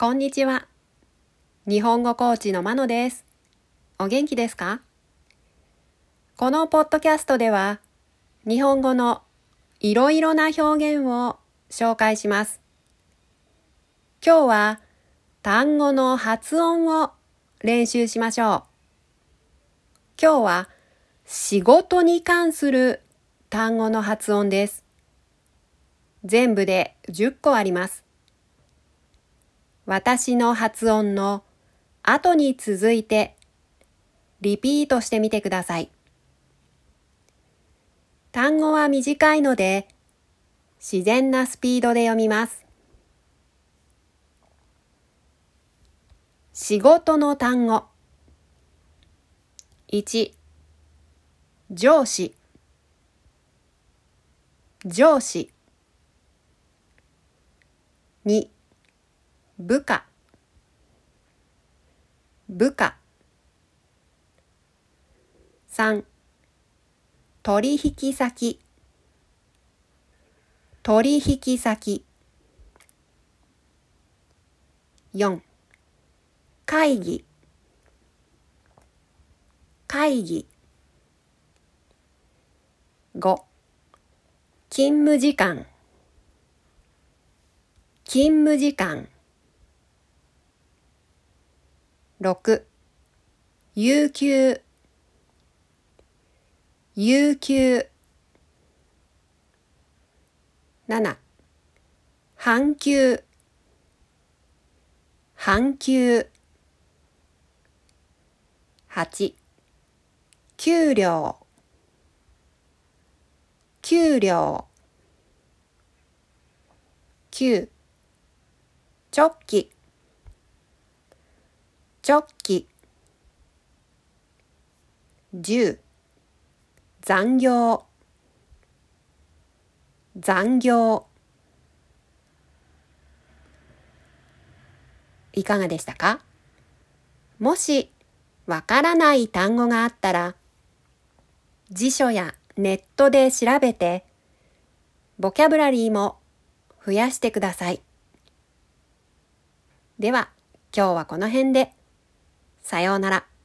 こんにちは。日本語コーチのまのです。お元気ですか？このポッドキャストでは、日本語のいろいろな表現を紹介します。今日は単語の発音を練習しましょう。今日は仕事に関する単語の発音です。全部で10個あります。私の発音の後に続いてリピートしてみてください。単語は短いので自然なスピードで読みます。仕事の単語1上司上司2部下。部下。3取引先。取引先。4会議。会議。5勤務時間。勤務時間。6有給有給7半休半休8給料給料9直帰直帰10残業。残業。いかがでしたか？もしわからない単語があったら辞書やネットで調べてボキャブラリーも増やしてください。では今日はこの辺で。さようなら。